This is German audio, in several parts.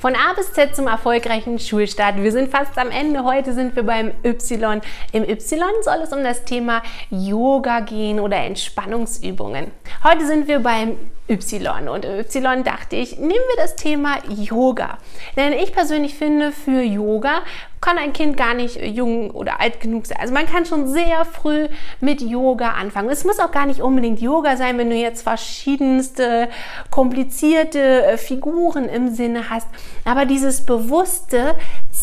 Von A bis Z zum erfolgreichen Schulstart. Wir sind fast am Ende. Heute sind wir beim Y. Im Y soll es um das Thema Yoga gehen oder Entspannungsübungen. Heute sind wir beim Y. Und Y dachte ich, nehmen wir das Thema Yoga. Denn ich persönlich finde, für Yoga kann ein Kind gar nicht jung oder alt genug sein. Also man kann schon sehr früh mit Yoga anfangen. Es muss auch gar nicht unbedingt Yoga sein, wenn du jetzt verschiedenste komplizierte äh, Figuren im Sinne hast. Aber dieses bewusste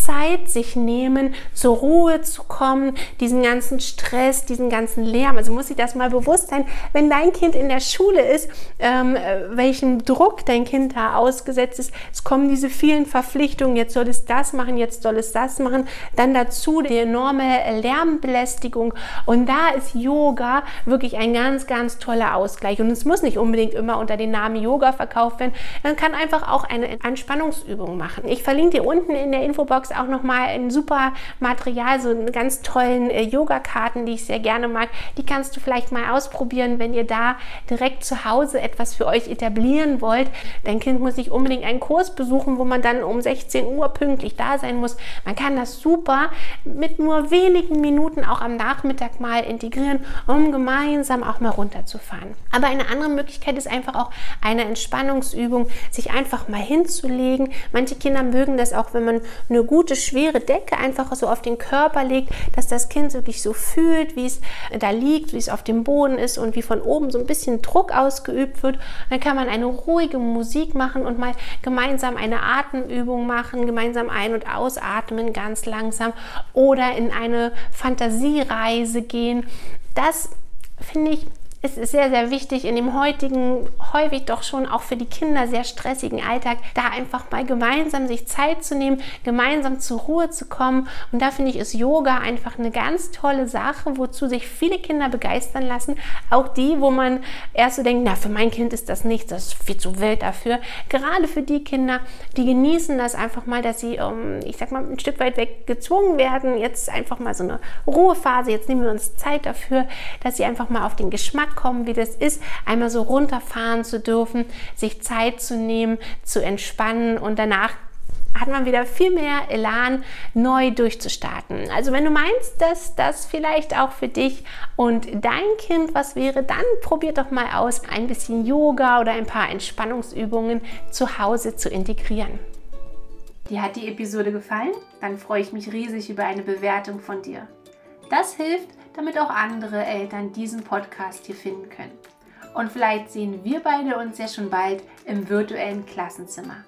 Zeit sich nehmen, zur Ruhe zu kommen, diesen ganzen Stress, diesen ganzen Lärm. Also muss sich das mal bewusst sein, wenn dein Kind in der Schule ist, ähm, äh, welchen Druck dein Kind da ausgesetzt ist. Es kommen diese vielen Verpflichtungen, jetzt soll es das machen, jetzt soll es das machen. Dann dazu die enorme Lärmbelästigung. Und da ist Yoga wirklich ein ganz, ganz toller Ausgleich. Und es muss nicht unbedingt immer unter dem Namen Yoga verkauft werden. Man kann einfach auch eine Entspannungsübung machen. Ich verlinke dir unten in der Infobox auch nochmal ein super Material, so einen ganz tollen äh, Yoga-Karten, die ich sehr gerne mag. Die kannst du vielleicht mal ausprobieren, wenn ihr da direkt zu Hause etwas für euch etablieren wollt. Dein Kind muss nicht unbedingt einen Kurs besuchen, wo man dann um 16 Uhr pünktlich da sein muss. Man kann das super mit nur wenigen Minuten auch am Nachmittag mal integrieren, um gemeinsam auch mal runterzufahren. Aber eine andere Möglichkeit ist einfach auch eine Entspannungsübung, sich einfach mal hinzulegen. Manche Kinder mögen das auch, wenn man eine gute gute, schwere Decke einfach so auf den Körper legt, dass das Kind wirklich so fühlt, wie es da liegt, wie es auf dem Boden ist und wie von oben so ein bisschen Druck ausgeübt wird. Dann kann man eine ruhige Musik machen und mal gemeinsam eine Atemübung machen, gemeinsam ein- und ausatmen ganz langsam oder in eine Fantasiereise gehen. Das finde ich es ist sehr, sehr wichtig in dem heutigen, häufig doch schon auch für die Kinder sehr stressigen Alltag, da einfach mal gemeinsam sich Zeit zu nehmen, gemeinsam zur Ruhe zu kommen. Und da finde ich, ist Yoga einfach eine ganz tolle Sache, wozu sich viele Kinder begeistern lassen. Auch die, wo man erst so denkt, na, für mein Kind ist das nichts, das ist viel zu wild dafür. Gerade für die Kinder, die genießen das einfach mal, dass sie, um, ich sag mal, ein Stück weit weg gezwungen werden. Jetzt einfach mal so eine Ruhephase, jetzt nehmen wir uns Zeit dafür, dass sie einfach mal auf den Geschmack Kommen, wie das ist, einmal so runterfahren zu dürfen, sich Zeit zu nehmen, zu entspannen und danach hat man wieder viel mehr Elan, neu durchzustarten. Also wenn du meinst, dass das vielleicht auch für dich und dein Kind was wäre, dann probier doch mal aus, ein bisschen Yoga oder ein paar Entspannungsübungen zu Hause zu integrieren. Dir hat die Episode gefallen? Dann freue ich mich riesig über eine Bewertung von dir. Das hilft, damit auch andere Eltern diesen Podcast hier finden können. Und vielleicht sehen wir beide uns ja schon bald im virtuellen Klassenzimmer.